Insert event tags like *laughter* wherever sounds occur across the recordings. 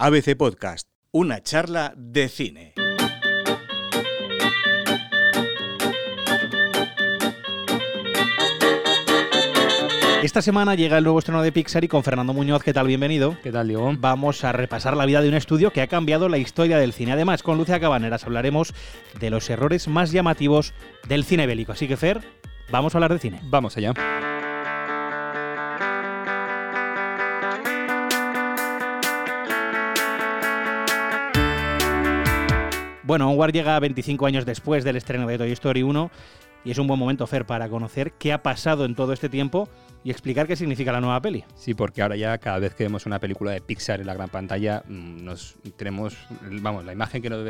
ABC Podcast, una charla de cine. Esta semana llega el nuevo estreno de Pixar y con Fernando Muñoz, ¿qué tal? Bienvenido. ¿Qué tal, Diego? Vamos a repasar la vida de un estudio que ha cambiado la historia del cine. Además, con Lucia Cabaneras hablaremos de los errores más llamativos del cine bélico. Así que, Fer, vamos a hablar de cine. Vamos allá. Bueno, Onward llega 25 años después del estreno de Toy Story 1 y es un buen momento, Fer, para conocer qué ha pasado en todo este tiempo y explicar qué significa la nueva peli. Sí, porque ahora ya cada vez que vemos una película de Pixar en la gran pantalla, mm, nos tenemos, vamos, la imagen que nos,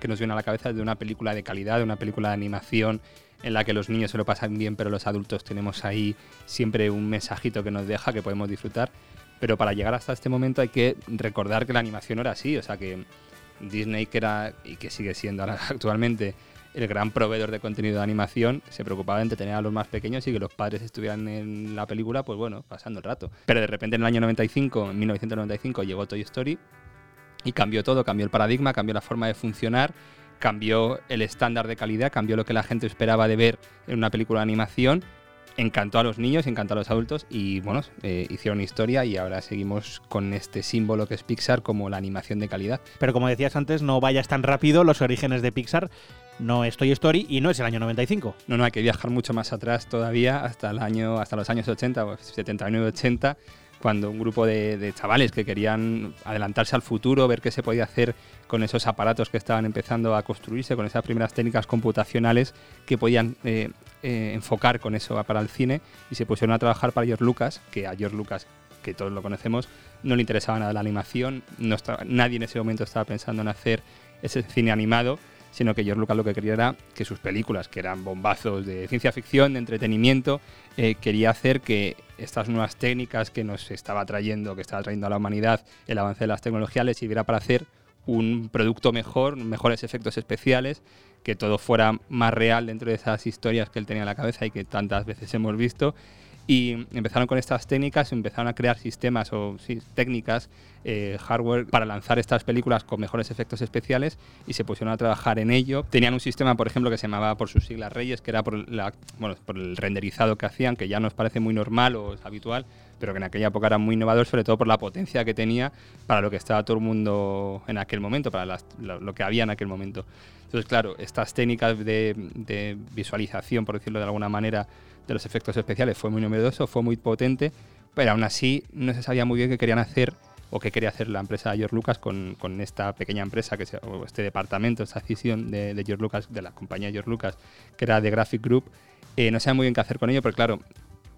que nos viene a la cabeza de una película de calidad, de una película de animación en la que los niños se lo pasan bien, pero los adultos tenemos ahí siempre un mensajito que nos deja, que podemos disfrutar. Pero para llegar hasta este momento hay que recordar que la animación era así, o sea que Disney, que era y que sigue siendo *laughs* actualmente el gran proveedor de contenido de animación, se preocupaba de entretener a los más pequeños y que los padres estuvieran en la película, pues bueno, pasando el rato. Pero de repente en el año 95, en 1995, llegó Toy Story y cambió todo, cambió el paradigma, cambió la forma de funcionar, cambió el estándar de calidad, cambió lo que la gente esperaba de ver en una película de animación encantó a los niños, encantó a los adultos y bueno, eh, hicieron historia y ahora seguimos con este símbolo que es Pixar como la animación de calidad. Pero como decías antes, no vayas tan rápido, los orígenes de Pixar no es Toy Story y no es el año 95. No, no, hay que viajar mucho más atrás todavía, hasta, el año, hasta los años 80, 79, 80 cuando un grupo de, chavales que querían adelantarse al futuro, ver qué se podía hacer con esos aparatos que estaban empezando a construirse, con esas primeras técnicas computacionales que podían eh, eh, enfocar con eso para el cine y se pusieron a trabajar para George Lucas, que a George Lucas, que todos lo conocemos, no le interesaba nada la animación, no nadie en ese momento estaba pensando en hacer ese cine animado, sino que George Lucas lo que quería era que sus películas, que eran bombazos de ciencia ficción, de entretenimiento, eh, quería hacer que estas nuevas técnicas que nos estaba trayendo, que estaba trayendo a la humanidad el avance de las tecnologías, les sirviera para hacer un producto mejor, mejores efectos especiales que todo fuera más real dentro de esas historias que él tenía en la cabeza y que tantas veces hemos visto. Y empezaron con estas técnicas, empezaron a crear sistemas o técnicas, eh, hardware para lanzar estas películas con mejores efectos especiales y se pusieron a trabajar en ello. Tenían un sistema, por ejemplo, que se llamaba por sus siglas Reyes, que era por, bueno, por el renderizado que hacían, que ya nos parece muy normal o habitual, pero que en aquella época era muy innovador, sobre todo por la potencia que tenía para lo que estaba todo el mundo en aquel momento, para lo, que había en aquel momento. Entonces, claro, estas técnicas de, visualización, por decirlo de alguna manera, de los efectos especiales fue muy novedoso, fue muy potente, pero aún así no se sabía muy bien qué querían hacer o qué quería hacer la empresa de George Lucas con, con esta pequeña empresa, que se, o este departamento, esta decisión de, George Lucas, de la compañía George Lucas, que era de Graphic Group. Eh, no sabía muy bien qué hacer con ello, pero claro,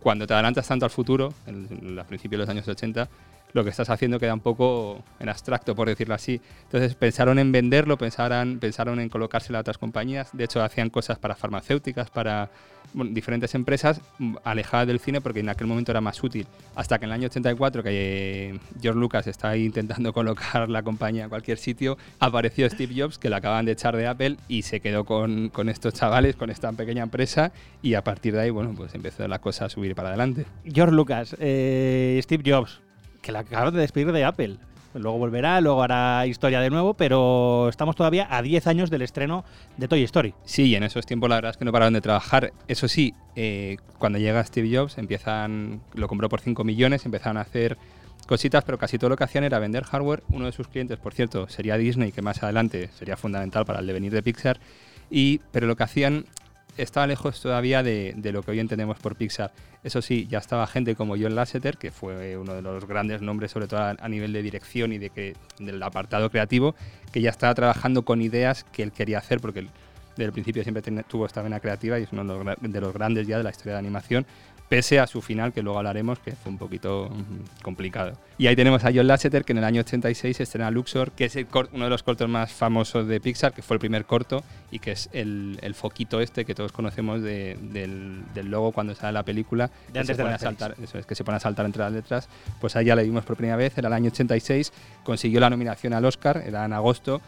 cuando te adelantas tanto al futuro, en, a principios de los años 80, lo que estás haciendo queda un poco en abstracto, por decirlo así. Entonces pensaron en venderlo, pensaron, pensaron en colocárselo a otras compañías. De hecho, hacían cosas para farmacéuticas, para diferentes empresas mm, alejadas del cine porque en aquel momento era más útil. Hasta que en el año 84, que eh, George Lucas está ahí intentando *laughs* colocar la compañía en cualquier sitio, apareció Steve Jobs, que la acaban de echar de Apple y se quedó con, con estos chavales, con esta pequeña empresa y a partir de ahí, bueno, pues empezó la cosa a subir para adelante. George Lucas, eh, Steve Jobs, que la acaban de despedir de Apple. Luego volverá, luego hará historia de nuevo, pero estamos todavía a 10 años del estreno de Toy Story. Sí, y en esos tiempos la verdad es que no pararon de trabajar. Eso sí, eh, cuando llega Steve Jobs, empiezan, lo compró por 5 millones, empezaron a hacer cositas, pero casi todo lo que hacían era vender hardware. Uno de sus clientes, por cierto, sería Disney, que más adelante sería fundamental para el devenir de Pixar. Y, pero lo que hacían estaba lejos todavía de, lo que hoy entendemos por Pixar. Eso sí, ya estaba gente como John Lasseter, que fue uno de los grandes nombres, sobre todo a, nivel de dirección y de que, del apartado creativo, que ya estaba trabajando con ideas que él quería hacer, porque desde el principio siempre tuvo esta vena creativa y es uno de los grandes ya de la historia de animación pese a su final, que luego hablaremos, que fue un poquito mm, complicado. Y ahí tenemos a John Lasseter, que en el año 86 estrena Luxor, que es uno de los cortos más famosos de Pixar, que fue el primer corto y que es el, foquito este que todos conocemos del, logo cuando sale la película, de antes se a saltar, eso es, que se pone a saltar entre las letras. Pues ahí ya la vimos por primera vez, era el año 86, consiguió la nominación al Oscar, era en agosto,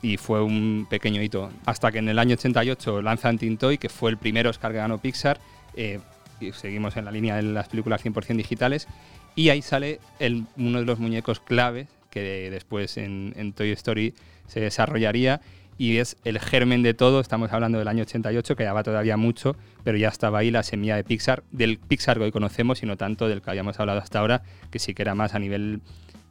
y fue un pequeño hito. Hasta que en el año 88 lanzan Tintoy, que fue el primer Oscar que ganó Pixar, eh, y seguimos en la línea de las películas 100% digitales, y ahí sale el, uno de los muñecos claves que después en, en Toy Story se desarrollaría y es el germen de todo. Estamos hablando del año 88, que ya va todavía mucho, pero ya estaba ahí la semilla de Pixar, del Pixar que hoy conocemos y no tanto del que habíamos hablado hasta ahora, que sí que era más a nivel,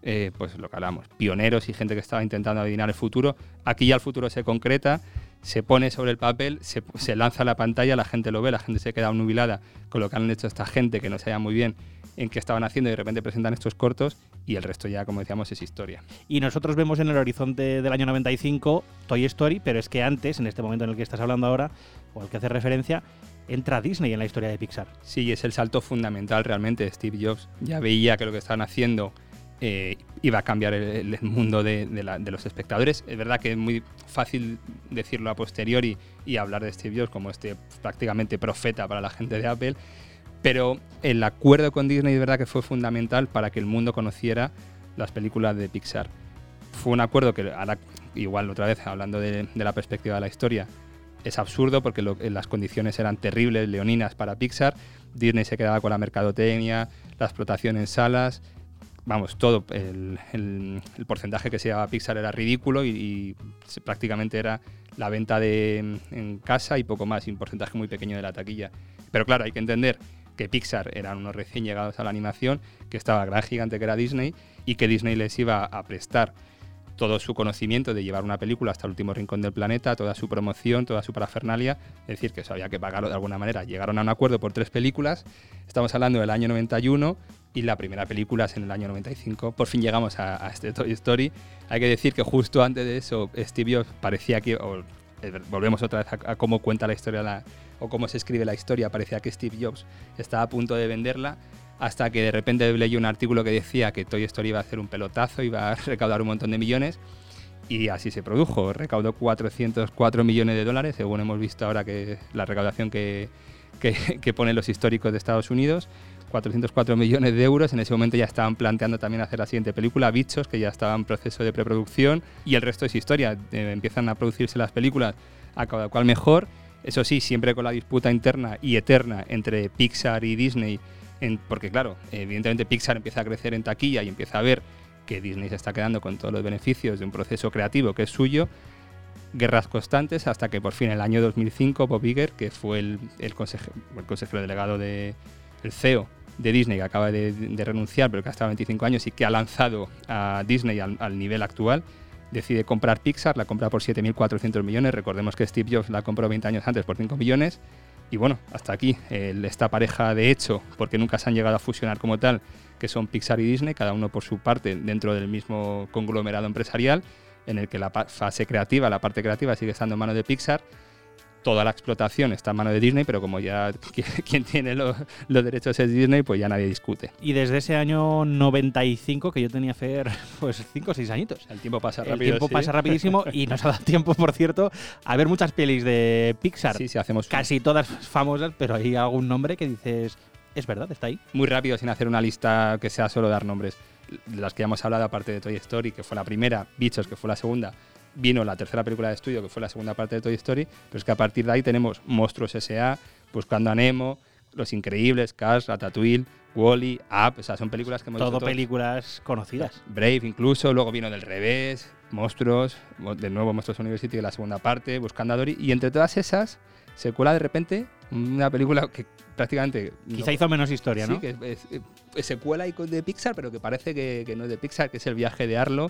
eh, pues lo que hablamos, pioneros y gente que estaba intentando adivinar el futuro. Aquí ya el futuro se concreta, se pone sobre el papel, se, se lanza a la pantalla, la gente lo ve, la gente se queda nubilada con lo que han hecho esta gente que no sabía muy bien en qué estaban haciendo y de repente presentan estos cortos y el resto ya, como decíamos, es historia. Y nosotros vemos en el horizonte del año 95 Toy Story, pero es que antes, en este momento en el que estás hablando ahora, o al que hace referencia, entra Disney en la historia de Pixar. Sí, es el salto fundamental realmente. Steve Jobs ya veía que lo que estaban haciendo eh, iba a cambiar el, mundo de, los espectadores. Es verdad que es muy fácil decirlo a posteriori y hablar de Steve Jobs como este prácticamente profeta para la gente de Apple, pero el acuerdo con Disney es verdad que fue fundamental para que el mundo conociera las películas de Pixar. Fue un acuerdo que ahora, igual otra vez hablando de, la perspectiva de la historia, es absurdo porque lo, las condiciones eran terribles, leoninas para Pixar. Disney se quedaba con la mercadotecnia, la explotación en salas, vamos, todo, el, el, porcentaje que se llevaba Pixar era ridículo y, prácticamente era la venta de, en casa y poco más, y un porcentaje muy pequeño de la taquilla. Pero claro, hay que entender que Pixar eran unos recién llegados a la animación, que estaba gran gigante que era Disney y que Disney les iba a prestar todo su conocimiento de llevar una película hasta el último rincón del planeta, toda su promoción, toda su parafernalia, es decir, que eso había que pagarlo de alguna manera. Llegaron a un acuerdo por tres películas, estamos hablando del año 91 y la primera película es en el año 95. Por fin llegamos a, este Toy Story. Hay que decir que justo antes de eso, Steve Jobs parecía que, eh, volvemos otra vez a, cómo cuenta la historia o cómo se escribe la historia, parecía que Steve Jobs estaba a punto de venderla hasta que de repente leí un artículo que decía que Toy Story iba a hacer un pelotazo, iba a *laughs* recaudar un montón de millones y así se produjo. Recaudó 404 millones de dólares, según hemos visto ahora que la recaudación que, que *laughs* ponen los históricos de Estados Unidos. 404 millones de euros. En ese momento ya estaban planteando también hacer la siguiente película, Bichos, que ya estaba en proceso de preproducción. Y el resto es historia. Eh, empiezan a producirse las películas a cada cual mejor. Eso sí, siempre con la disputa interna y eterna entre Pixar y Disney porque claro, evidentemente Pixar empieza a crecer en taquilla y empieza a ver que Disney se está quedando con todos los beneficios de un proceso creativo que es suyo, guerras constantes hasta que por fin en el año 2005 Bob Iger, que fue el, el, consejero, el consejero delegado de CEO de Disney, que acaba de, renunciar, pero que ha estado 25 años y que ha lanzado a Disney al, nivel actual, decide comprar Pixar, la compra por 7.400 millones. Recordemos que Steve Jobs la compró 20 años antes por 5 millones. Y bueno, hasta aquí esta pareja de hecho, porque nunca se han llegado a fusionar como tal, que son Pixar y Disney, cada uno por su parte dentro del mismo conglomerado empresarial, en el que la fase creativa, la parte creativa sigue estando en manos de Pixar, toda la explotación está en manos de Disney, pero como ya *laughs* quien tiene los, los, derechos es Disney, pues ya nadie discute. Y desde ese año 95, que yo tenía Fer, *laughs* pues 5 o 6 añitos. El tiempo pasa rápido. El tiempo sí. pasa rapidísimo y nos ha dado *laughs* tiempo, por cierto, a ver muchas pelis de Pixar. Sí, sí, hacemos. Casi todas famosas, pero hay algún nombre que dices, es verdad, está ahí. Muy rápido, sin hacer una lista que sea solo dar nombres. De las que ya hemos hablado, aparte de Toy Story, que fue la primera, Bichos, que fue la segunda, vino la tercera película de estudio, que fue la segunda parte de Toy Story, pero es que a partir de ahí tenemos Monstruos S.A., Buscando a Nemo, Los Increíbles, Cars, Ratatouille, Wally, -E, Up, o sea, son películas que hemos Todo visto películas conocidas. Brave incluso, luego vino del revés, Monstruos, de nuevo Monstruos University, la segunda parte, Buscando a Dory, y entre todas esas se cuela de repente una película que prácticamente... Quizá no, hizo menos historia, sí, ¿no? que es, es, es, secuela de Pixar, pero que parece que, que no es de Pixar, que es El viaje de Arlo,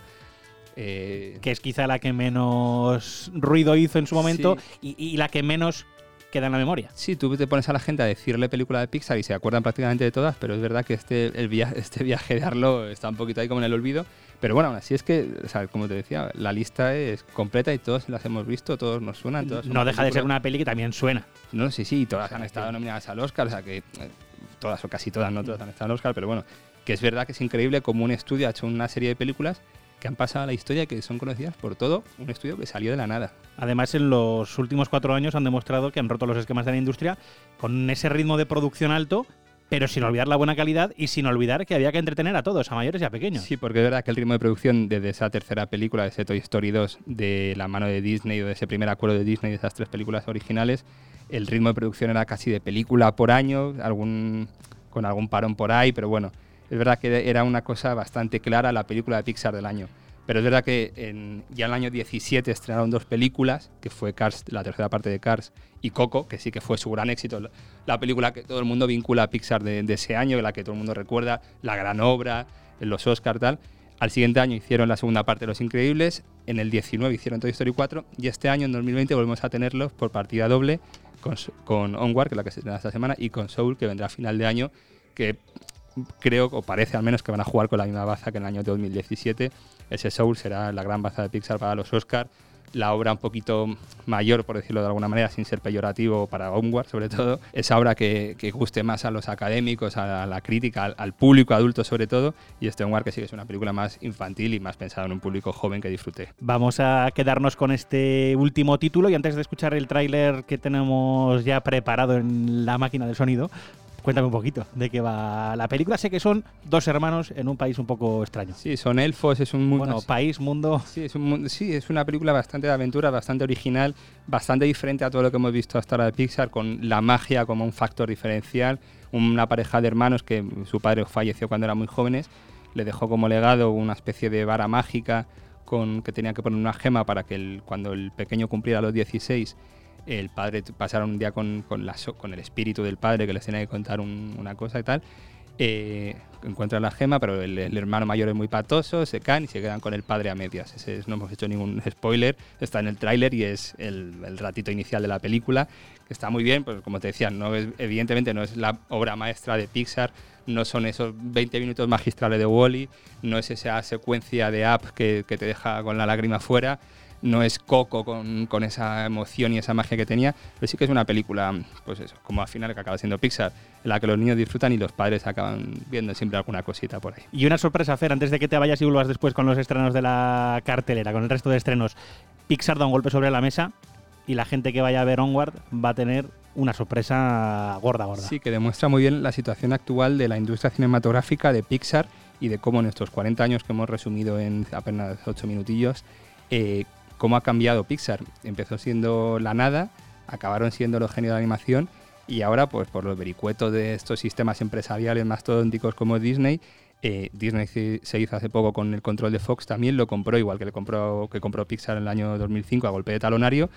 eh, que es quizá la que menos ruido hizo en su momento sí. y, y, la que menos queda en la memoria. Sí, tú te pones a la gente a decirle película de Pixar y se acuerdan prácticamente de todas, pero es verdad que este, el via *laughs* este viaje de Arlo está un poquito ahí como en el olvido. Pero bueno, aún así es que, o sea, como te decía, la lista es completa y todos las hemos visto, todos nos suenan. Todos no deja películas. de ser una peli que también suena. No, sí, sí, todas han estado nominadas al Oscar, o sea que eh, todas o casi todas, no todas han estado al Oscar, pero bueno, que es verdad que es increíble como un estudio ha hecho una serie de películas que han pasado a la historia, que son conocidas por todo, un estudio que salió de la nada. Además, en los últimos cuatro años han demostrado que han roto los esquemas de la industria con ese ritmo de producción alto, pero sin olvidar la buena calidad y sin olvidar que había que entretener a todos, a mayores y a pequeños. Sí, porque es verdad que el ritmo de producción desde esa tercera película, de ese Toy Story 2, de la mano de Disney o de ese primer acuerdo de Disney de esas tres películas originales, el ritmo de producción era casi de película por año, algún, con algún parón por ahí, pero bueno, es verdad que era una cosa bastante clara la película de Pixar del año. Pero es verdad que ya en el año 17 estrenaron dos películas, que fue Cars, la tercera parte de Cars, y Coco, que sí que fue su gran éxito. La película que todo el mundo vincula a Pixar de, ese año, la que todo el mundo recuerda, la gran obra, los Oscars, tal. Al siguiente año hicieron la segunda parte de Los Increíbles, en el 19 hicieron Toy Story 4, y este año, en 2020, volvemos a tenerlos por partida doble con, con Onward, que es la que se estrena esta semana, y con Soul, que vendrá a final de año, que creo, o parece al menos, que van a jugar con la misma baza que en el año 2017 ese Soul será la gran baza de Pixar para los Oscars. La obra un poquito mayor, por decirlo de alguna manera, sin ser peyorativo para Onward, sobre todo. Esa obra que, guste más a los académicos, a la crítica, al, público adulto sobre todo. Y este Onward que sí que es una película más infantil y más pensada en un público joven que disfrute. Vamos a quedarnos con este último título y antes de escuchar el tráiler que tenemos ya preparado en la máquina del sonido, Cuéntame un poquito de qué va la película. Sé que son dos hermanos en un país un poco extraño. Sí, son elfos, es un mundo. Bueno, país, mundo. Sí es, un, sí, es una película bastante de aventura, bastante original, bastante diferente a todo lo que hemos visto hasta ahora de Pixar, con la magia como un factor diferencial. Una pareja de hermanos que su padre falleció cuando eran muy jóvenes, le dejó como legado una especie de vara mágica con que tenía que poner una gema para que cuando el pequeño cumpliera los 16 el padre pasaron un día con, con, el espíritu del padre que les tenía que contar una cosa y tal. Eh, encuentran la gema, pero el, hermano mayor es muy patoso, se caen y se quedan con el padre a medias. No hemos hecho ningún *laughs* spoiler, está en el tráiler y es el, ratito inicial de la película, que está muy bien, pues como te decía, no evidentemente no es la obra maestra de Pixar, no son esos 20 minutos magistrales de Wally, no es esa secuencia de app que, que te deja con la lágrima fuera, no es Coco con, esa emoción y esa magia que tenía, pero sí que es una película, pues eso, como al final que acaba siendo Pixar, en la que los niños disfrutan y los padres acaban viendo siempre alguna cosita por ahí. Y una sorpresa, Fer, antes de que te vayas y vuelvas después con los estrenos de la cartelera, con el resto de estrenos, Pixar da un golpe sobre la mesa y la gente que vaya a ver Onward va a tener una sorpresa gorda, gorda. Sí, que demuestra muy bien la situación actual de la industria cinematográfica de Pixar y de cómo en estos 40 años que hemos resumido en apenas 8 minutillos, eh, cómo ha cambiado Pixar. Empezó siendo la nada, acabaron siendo los genios de animación y ahora, pues por los vericuetos de estos sistemas empresariales más tónticos como Disney, eh, Disney se hizo hace poco con el control de Fox, también lo compró, igual que, le compró, que compró Pixar en el año 2005 a golpe de talonario,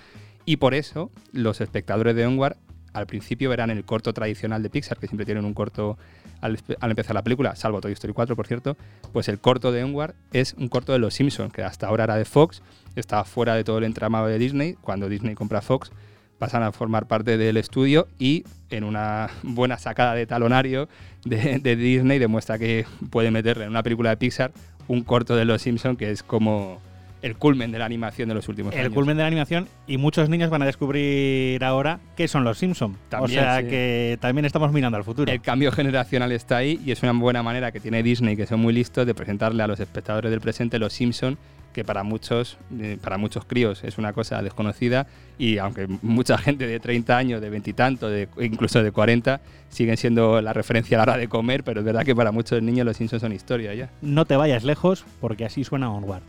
y por eso los espectadores de Onward al principio verán el corto tradicional de Pixar, que siempre tienen un corto al, empezar la película, salvo Toy Story 4, por cierto, pues el corto de Onward es un corto de Los Simpsons, que hasta ahora era de Fox, estaba fuera de todo el entramado de Disney. Cuando Disney compra Fox, pasan a formar parte del estudio y en una *laughs* buena sacada de talonario de, de Disney demuestra que puede meterle en una película de Pixar un corto de Los Simpsons que es como el culmen de la animación de los últimos años. El culmen de la animación y muchos niños van a descubrir ahora qué son los Simpsons. O sea que también estamos mirando al futuro. El cambio generacional está ahí y es una buena manera que tiene Disney, que son muy listos, de presentarle a los espectadores del presente los Simpsons que para muchos, para muchos críos es una cosa desconocida y aunque mucha gente de 30 años, de 20 y tanto, de, incluso de 40, siguen siendo la referencia a la hora de comer, pero es verdad que para muchos niños los Simpsons son historia ya. No te vayas lejos porque así suena Onward.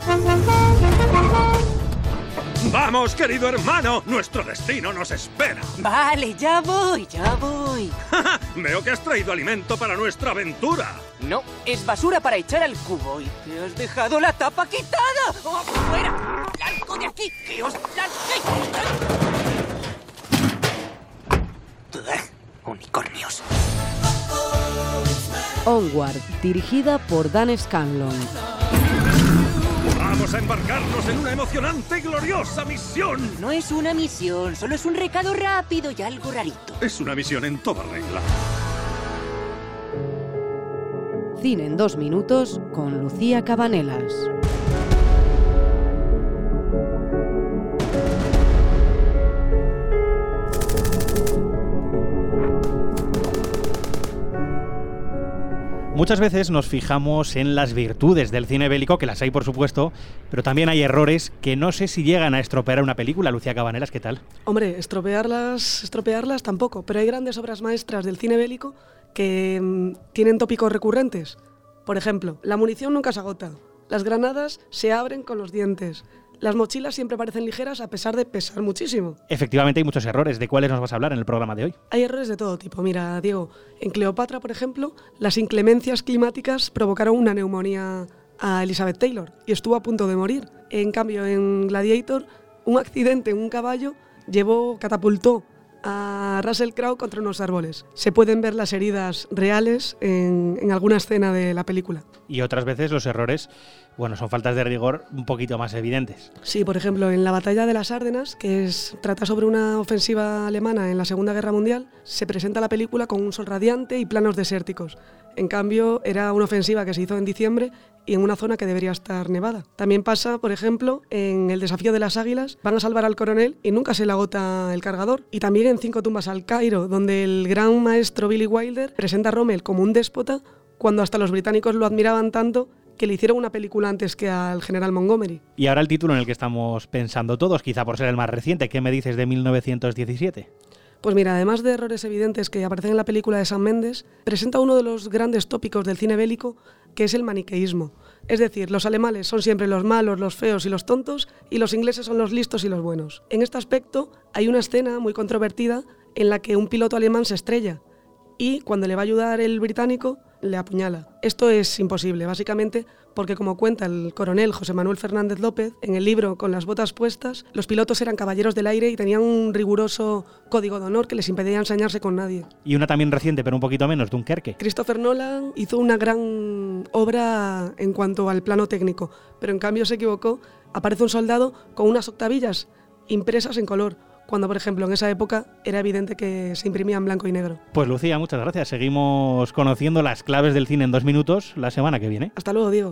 Vamos, querido hermano, nuestro destino nos espera. Vale, ya voy, ya voy. *laughs* Veo que has traído alimento para nuestra aventura. No, es basura para echar al cubo y te has dejado la tapa quitada. ¡Fuera! ¡Largo de aquí! ¡Que os ¡Unicornios! Onward, dirigida por Dan Scanlon. Vamos a embarcarnos en una emocionante y gloriosa misión. No es una misión, solo es un recado rápido y algo rarito. Es una misión en toda regla. Cine en dos minutos con Lucía Cabanelas. Muchas veces nos fijamos en las virtudes del cine bélico, que las hay por supuesto, pero también hay errores que no sé si llegan a estropear una película. Lucía Cabanelas, ¿qué tal? Hombre, estropearlas, estropearlas tampoco, pero hay grandes obras maestras del cine bélico que mm, tienen tópicos recurrentes. Por ejemplo, la munición nunca se agota, las granadas se abren con los dientes, Las mochilas siempre parecen ligeras a pesar de pesar muchísimo. Efectivamente hay muchos errores. ¿De cuáles nos vas a hablar en el programa de hoy? Hay errores de todo tipo. Mira, Diego, en Cleopatra, por ejemplo, las inclemencias climáticas provocaron una neumonía a Elizabeth Taylor y estuvo a punto de morir. En cambio, en Gladiator, un accidente en un caballo llevó, catapultó a Russell Crowe contra unos árboles. Se pueden ver las heridas reales en, en alguna escena de la película. Y otras veces los errores, bueno, son faltas de rigor un poquito más evidentes. Sí, por ejemplo, en la batalla de las Árdenas, que trata sobre una ofensiva alemana en la Segunda Guerra Mundial, se presenta la película con un sol radiante y planos desérticos. En cambio, era una ofensiva que se hizo en diciembre y en una zona que debería estar nevada. También pasa, por ejemplo, en el desafío de las águilas, van a salvar al coronel y nunca se le agota el cargador. Y también en Cinco tumbas al Cairo, donde el gran maestro Billy Wilder presenta a Rommel como un déspota cuando hasta los británicos lo admiraban tanto que le hicieron una película antes que al general Montgomery. Y ahora el título en el que estamos pensando todos, quizá por ser el más reciente, ¿qué me dices de 1917? Pues mira, además de errores evidentes que aparecen en la película de Sam Mendes, presenta uno de los grandes tópicos del cine bélico, que es el maniqueísmo. Es decir, los alemanes son siempre los malos, los feos y los tontos, y los ingleses son los listos y los buenos. En este aspecto hay una escena muy controvertida en la que un piloto alemán se estrella, y cuando le va a ayudar el británico, le apuñala. Esto es imposible, básicamente porque como cuenta el coronel José Manuel Fernández López en el libro Con las botas puestas, los pilotos eran caballeros del aire y tenían un riguroso código de honor que les impedía ensañarse con nadie. Y una también reciente, pero un poquito menos, Dunkerque. Christopher Nolan hizo una gran obra en cuanto al plano técnico, pero en cambio se equivocó. Aparece un soldado con unas octavillas impresas en color, cuando por ejemplo en esa época era evidente que se imprimía en blanco y negro. Pues Lucía, muchas gracias. Seguimos conociendo las claves del cine en dos minutos la semana que viene. Hasta luego, Diego.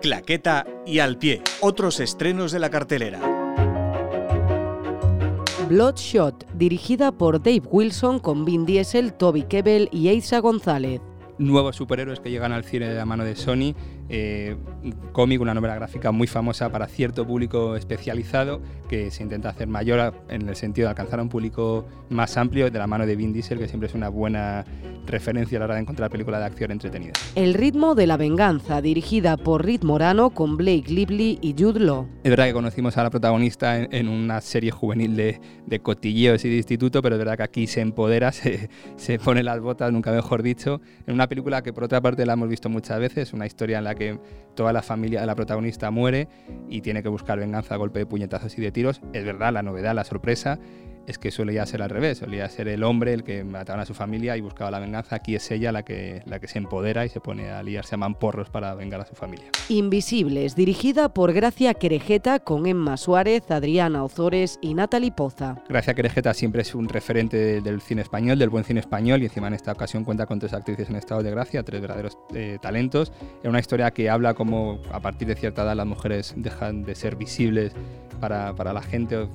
Claqueta y al pie. Otros estrenos de la cartelera. Bloodshot, dirigida por Dave Wilson con Vin Diesel, Toby Kebbell y Eiza González. Nuevos superhéroes que llegan al cine de la mano de Sony, eh, cómic, una novela gráfica muy famosa para cierto público especializado que se intenta hacer mayor en el sentido de alcanzar a un público más amplio de la mano de Vin Diesel, que siempre es una buena referencia a la hora de encontrar película de acción entretenida. El ritmo de la venganza, dirigida por Reed Morano con Blake Lively y Jude Law. Es verdad que conocimos a la protagonista en, en una serie juvenil de, de, cotilleos y de instituto, pero es verdad que aquí se empodera, *laughs* se, se pone las botas, nunca mejor dicho, en una película que por otra parte la hemos visto muchas veces, una historia en la que toda la familia de la protagonista muere y tiene que buscar venganza a golpe de puñetazos y de tiros. Es verdad, la novedad, la sorpresa es que solía ser al revés, solía ser el hombre el que mataba a su familia y buscaba la venganza. Aquí es ella la que, la que se empodera y se pone a liarse a mamporros para vengar a su familia. Invisibles, dirigida por Gracia Querejeta con Emma Suárez, Adriana Ozores y Natalie Poza. Gracia Querejeta siempre es un referente del cine español, del buen cine español y encima en esta ocasión cuenta con tres actrices en estado de gracia, tres verdaderos eh, talentos. Es una historia que habla como a partir de cierta edad las mujeres dejan de ser visibles para, para la gente,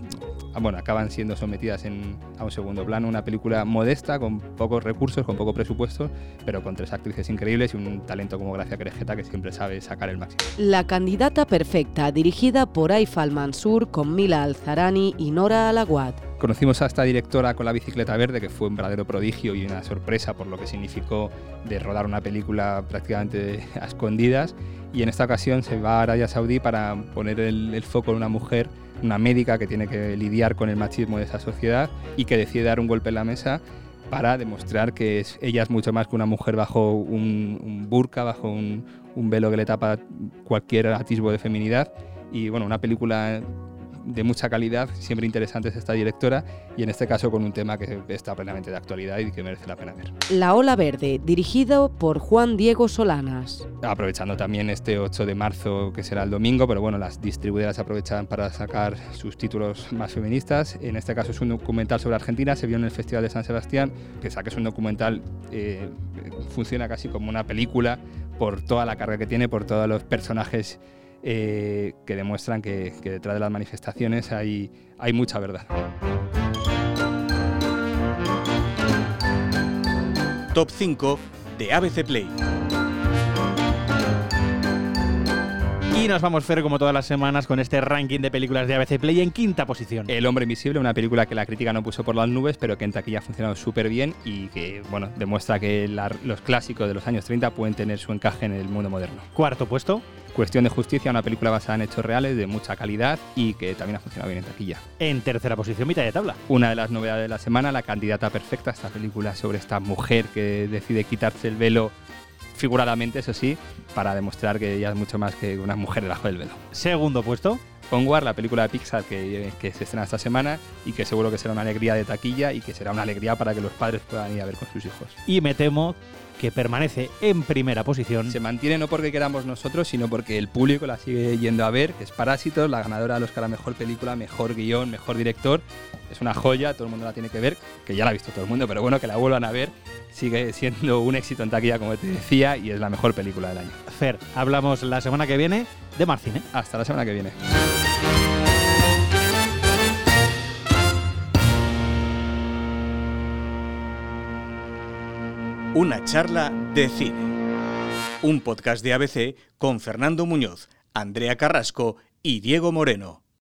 bueno, acaban siendo sometidas en, a un segundo plano. Una película modesta, con pocos recursos, con poco presupuesto, pero con tres actrices increíbles y un talento como Gracia Querejeta que siempre sabe sacar el máximo. La candidata perfecta, dirigida por Aifal Mansur con Mila Alzarani y Nora Alaguad. Conocimos a esta directora con la bicicleta verde, que fue un verdadero prodigio y una sorpresa por lo que significó de rodar una película prácticamente a escondidas. Y en esta ocasión se va a Arabia Saudí para poner el, el foco en una mujer, una médica que tiene que lidiar con el machismo de esa sociedad y que decide dar un golpe en la mesa para demostrar que ella es mucho más que una mujer bajo un, un burka, bajo un, un velo que le tapa cualquier atisbo de feminidad. Y bueno, una película de mucha calidad, siempre interesante es esta directora y en este caso con un tema que está plenamente de actualidad y que merece la pena ver. La Ola Verde, dirigido por Juan Diego Solanas. Aprovechando también este 8 de marzo que será el domingo, pero bueno, las distribuidoras aprovechan para sacar sus títulos más feministas. En este caso es un documental sobre Argentina, se vio en el Festival de San Sebastián, que que es un documental, eh, funciona casi como una película por toda la carga que tiene, por todos los personajes eh, que demuestran que, que, detrás de las manifestaciones hay, hay mucha verdad. Top 5 de ABC Play. Y nos vamos, Fer, como todas las semanas, con este ranking de películas de ABC Play en quinta posición. El hombre invisible, una película que la crítica no puso por las nubes, pero que en taquilla ha funcionado súper bien y que, bueno, demuestra que la- los clásicos de los años 30 pueden tener su encaje en el mundo moderno. Cuarto puesto. Cuestión de justicia, una película basada en hechos reales de mucha calidad y que también ha funcionado bien en taquilla. En tercera posición, mitad de tabla. Una de las novedades de la semana, La candidata perfecta, esta película sobre esta mujer que decide quitarse el velo figuradamente, eso sí, para demostrar que ella es mucho más que una mujer debajo del velo. Segundo puesto. Onward, la película de Pixar que, que se estrena esta semana y que seguro que será una alegría de taquilla y que será una alegría para que los padres puedan ir a ver con sus hijos. Y me temo que permanece en primera posición. Se mantiene no porque queramos nosotros, sino porque el público la sigue yendo a ver, que es Parásitos, la ganadora del Oscar a Mejor Película, Mejor Guión, Mejor Director. Es una joya, todo el mundo la tiene que ver, que ya la ha visto todo el mundo, pero bueno, que la vuelvan a ver. Sigue siendo un éxito en taquilla, como te decía, y es la mejor película del año. Fer, hablamos la semana que viene de Marcine. Hasta la semana que viene. Una charla de cine. Un podcast de ABC con Fernando Muñoz, Andrea Carrasco y Diego Moreno.